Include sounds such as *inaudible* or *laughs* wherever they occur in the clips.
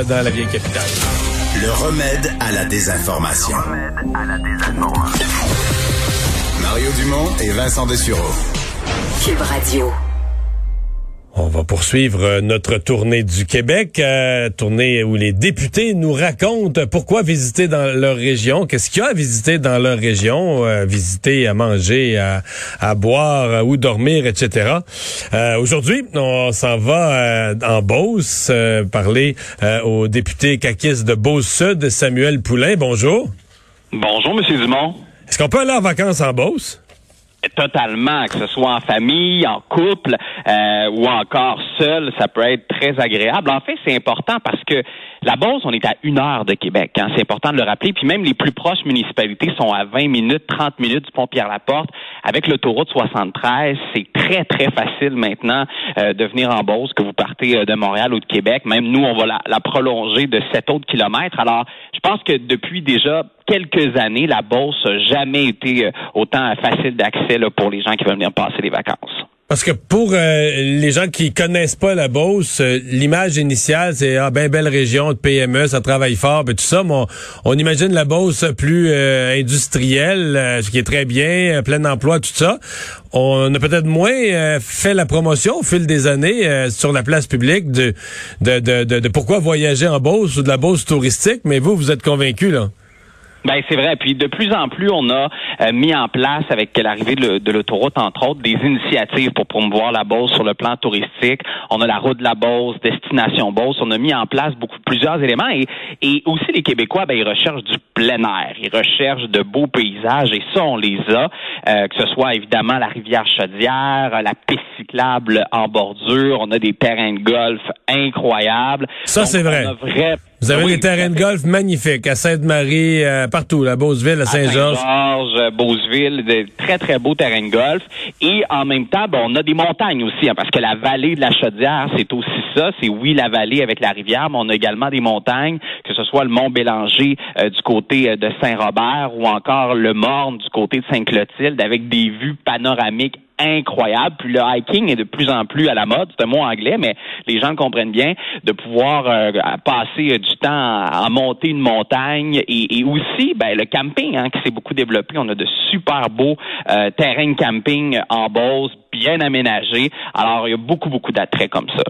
Euh, dans la vieille capitale. Le remède à la désinformation. Mario Dumont et Vincent Dessureau. Cube Radio. On va poursuivre euh, notre tournée du Québec, euh, tournée où les députés nous racontent pourquoi visiter dans leur région, qu'est-ce qu'il y a à visiter dans leur région, euh, visiter, à manger, à, à boire, où dormir, etc. Aujourd'hui, on s'en va en Beauce parler au député caquiste de Beauce-Sud, Samuel Poulain. Bonjour. Bonjour, Monsieur Dumont. Est-ce qu'on peut aller en vacances en Beauce? Totalement, que ce soit en famille, en couple euh, ou encore seul, ça peut être très agréable. En fait, c'est important parce que la Beauce, on est à une heure de Québec. Hein. C'est important de le rappeler. Puis même les plus proches municipalités sont à 20 minutes, 30 minutes du pont Pierre-Laporte. Avec l'autoroute 73, c'est très, très facile maintenant euh, de venir en Beauce, que vous partez euh, de Montréal ou de Québec. Même nous, on va la, la prolonger de 7 autres kilomètres. Alors, je pense que depuis déjà quelques années, la Beauce n'a jamais été euh, autant facile d'accès pour les gens qui veulent venir passer les vacances. Parce que pour euh, les gens qui connaissent pas la Beauce, euh, l'image initiale, c'est ah ben belle région de PME, ça travaille fort, et tout ça. Mais on, imagine la Beauce plus industrielle, ce qui est très bien, plein d'emplois, tout ça. On a peut-être moins fait la promotion au fil des années sur la place publique de de, de, de, de pourquoi voyager en Beauce ou de la Beauce touristique. Mais vous, vous êtes convaincu là? Ben c'est vrai. Puis de plus en plus, on a euh, mis en place avec l'arrivée de l'autoroute, entre autres, des initiatives pour promouvoir la Beauce sur le plan touristique. On a la route de la Beauce, destination Beauce. On a mis en place beaucoup plusieurs éléments et, et aussi les Québécois, ben ils recherchent du plein air, ils recherchent de beaux paysages et ça on les a. Euh, que ce soit évidemment la rivière Chaudière, la piste cyclable en bordure, on a des terrains de golf incroyables. Ça c'est vrai. Vous avez des terrains de golf magnifiques à Sainte-Marie, euh, partout, à Beauceville, à Saint-Georges. Saint-Georges, euh, Beauceville, de très, très beaux terrains de golf. Et en même temps, bon, on a des montagnes aussi, hein, parce que la vallée de la Chaudière, c'est aussi ça. C'est oui la vallée avec la rivière, mais on a également des montagnes, que ce soit le Mont Bélanger euh, du côté de Saint-Robert ou encore le Morne du côté de Sainte-Clotilde, avec des vues panoramiques incroyable. Puis le hiking est de plus en plus à la mode. C'est un mot anglais, mais les gens le comprennent bien. De pouvoir euh, passer du temps à, monter une montagne et, aussi ben, le camping hein, qui s'est beaucoup développé. On a de super beaux euh, terrains de camping en Beauce, bien aménagés. Alors, il y a beaucoup, beaucoup d'attraits comme ça.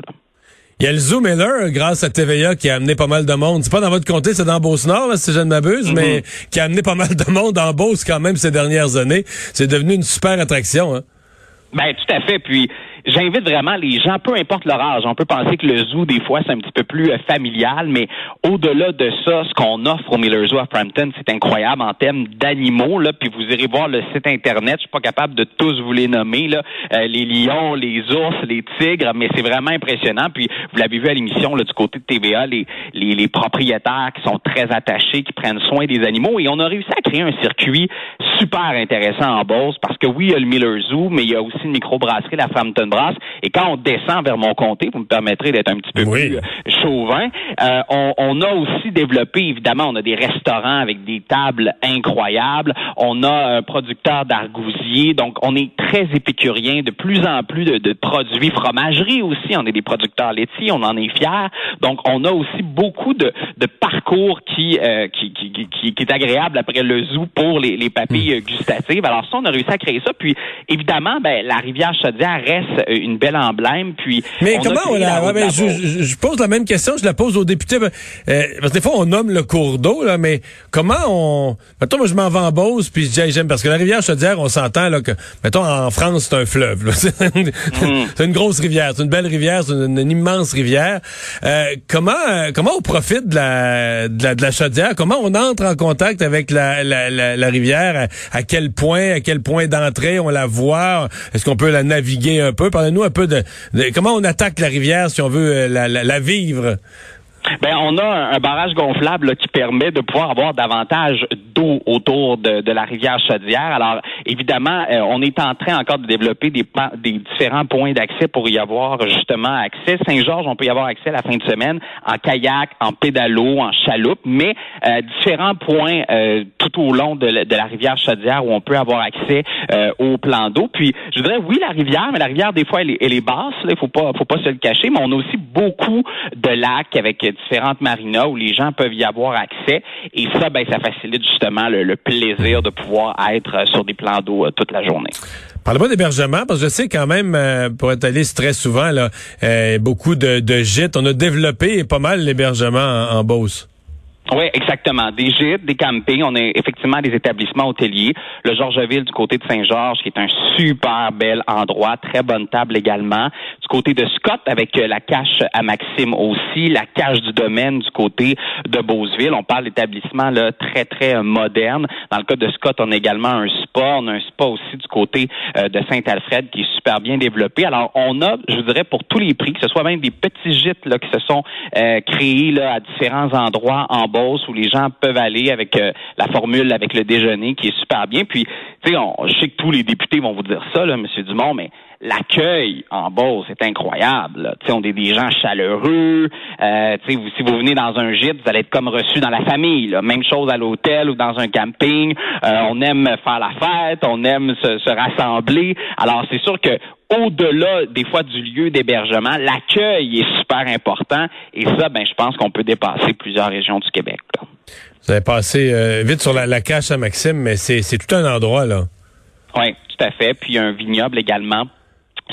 Il y a le Zoom Miller, grâce à TVA, qui a amené pas mal de monde. C'est pas dans votre comté, c'est dans Beauce-Nord, si je ne m'abuse, mais mm-hmm. qui a amené pas mal de monde en Beauce quand même ces dernières années. C'est devenu une super attraction. Hein? Ben, tout à fait. Puis, j'invite vraiment les gens, peu importe leur âge, on peut penser que le zoo, des fois, c'est un petit peu plus euh, familial, mais au-delà de ça, ce qu'on offre au Miller Zoo à Frampton, c'est incroyable en termes d'animaux, là, puis vous irez voir le site Internet, je suis pas capable de tous vous les nommer, là, euh, les lions, les ours, les tigres, mais c'est vraiment impressionnant, puis vous l'avez vu à l'émission, là, du côté de TVA, les, les, les propriétaires qui sont très attachés, qui prennent soin des animaux, et on a réussi à créer un circuit super intéressant en Beauce, parce que oui, il y a le Miller Zoo, mais il y a aussi une microbrasserie, la Frampton embrasse. Et quand on descend vers mon comté, vous me permettrez d'être un petit peu plus euh, chauvin, euh, on, a aussi développé, évidemment, on a des restaurants avec des tables incroyables. On a un producteur d'argousier. Donc, on est très épicurien. De plus en plus de, produits fromagerie aussi. On est des producteurs laitiers. On en est fiers. Donc, on a aussi beaucoup de, parcours euh, qui, qui, qui, qui, est agréable après le zoo pour les, les papilles hmm. gustatives. Alors, ça, on a réussi à créer ça. Puis, évidemment, ben, la rivière Chaudière reste euh, une belle emblème. Puis mais comment on la, ben, je, je, pose la même question, je la pose aux députés. Ben, euh, parce que des fois on nomme le cours d'eau là, mais comment on mettons moi je m'en vais en Beauce puis je dis j'aime parce que la rivière Chaudière on s'entend là que mettons en France c'est un fleuve. *laughs* Mm. c'est une grosse rivière, c'est une belle rivière, c'est une, immense rivière. Euh, comment comment on profite de la, de la de la Chaudière? Comment on entre en contact avec la la, la, rivière? À, quel point à quel point d'entrée on la voit? Est-ce qu'on peut la naviguer un peu? Parlez-nous un peu comment on attaque la rivière si on veut euh, la, vivre? Ben, on a un, barrage gonflable là, qui permet de pouvoir avoir davantage d'eau autour de, de, la rivière Chaudière. Alors, évidemment, euh, on est en train encore de développer des, des différents points d'accès pour y avoir justement accès. Saint-Georges, on peut y avoir accès la fin de semaine en kayak, en pédalo, en chaloupe, mais euh, différents points euh, tout au long de, de, la rivière Chaudière où on peut avoir accès au plan d'eau. Puis, je dirais, oui, la rivière, mais la rivière, des fois, elle est, elle est basse. Il faut pas, faut pas se le cacher, mais on a aussi beaucoup de lacs avec différentes marinas où les gens peuvent y avoir accès. Et ça, ben, ça facilite justement le, plaisir de pouvoir être sur des plans d'eau euh, toute la journée. Parle-moi d'hébergement, parce que je sais quand même, euh, pour être allé très souvent, là, euh, beaucoup de, gîtes. On a développé pas mal l'hébergement en, en Beauce. Oui, exactement. Des gîtes, des campings. On a effectivement des établissements hôteliers. Le Georgeville du côté de Saint-Georges, qui est un super bel endroit, très bonne table également. Côté de Scott, avec euh, la cache à Maxime aussi, la cache du domaine du côté de Beauceville. On parle d'établissements là très très euh, modernes. Dans le cas de Scott, on a également un spa. On a un spa aussi du côté euh, de Saint-Alfred qui est super bien développé. Alors, on a, je dirais, pour tous les prix, que ce soit même des petits gîtes là qui se sont créés là à différents endroits en où les gens peuvent aller avec euh, la formule avec le déjeuner qui est super bien. Puis, tu sais, je sais que tous les députés vont vous dire ça, là, M. Dumont, mais l'accueil en Beauce est incroyable. Tu sais, on est des gens chaleureux. Euh, tu sais, si vous venez dans un gîte, vous allez être comme reçu dans la famille. Même chose à l'hôtel ou dans un camping. Euh, on aime faire la fête, on aime se, se rassembler. Alors, c'est sûr que au-delà des fois du lieu d'hébergement, l'accueil est super important et ça, ben, je pense qu'on peut dépasser plusieurs régions du Québec. Vous avez passé euh, vite sur la, la cache à Maxime, mais c'est tout un endroit là. Oui, tout à fait. Puis un vignoble également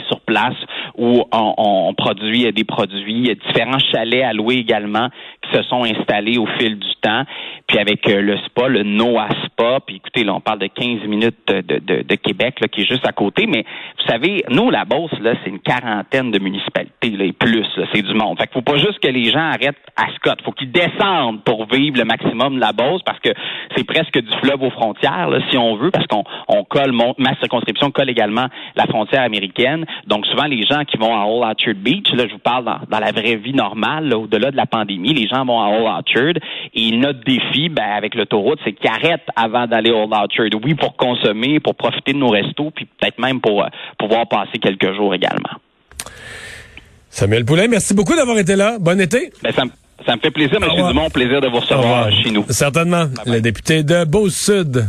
sur place où on, on, produit des produits. Différents chalets à louer également se sont installés au fil du temps. Puis avec euh, le spa, le Noah Spa, puis écoutez, là, on parle de 15 minutes de, de, de Québec, là, qui est juste à côté. Mais vous savez, nous, la Beauce, là, c'est une quarantaine de municipalités, là, et plus, c'est du monde. Fait qu'il faut pas juste que les gens arrêtent à Scott. faut qu'ils descendent pour vivre le maximum de la Beauce, parce que c'est presque du fleuve aux frontières, là, si on veut, parce qu'on on colle, ma circonscription colle également la frontière américaine. Donc souvent, les gens qui vont à Old Orchard Beach, là, je vous parle dans, dans la vraie vie normale, au-delà de la pandémie, les gens vont à Old Orchard, et notre défi, ben, avec l'autoroute, c'est qu'ils arrêtent avant d'aller au Old Orchard. Oui, pour consommer, pour profiter de nos restos, puis peut-être même pour euh, pouvoir passer quelques jours également. Samuel Poulain, merci beaucoup d'avoir été là. Bon été. Ben, ça, me fait plaisir, M. Dumont. Plaisir de vous recevoir chez nous. Certainement. Le député de Beau-Sud.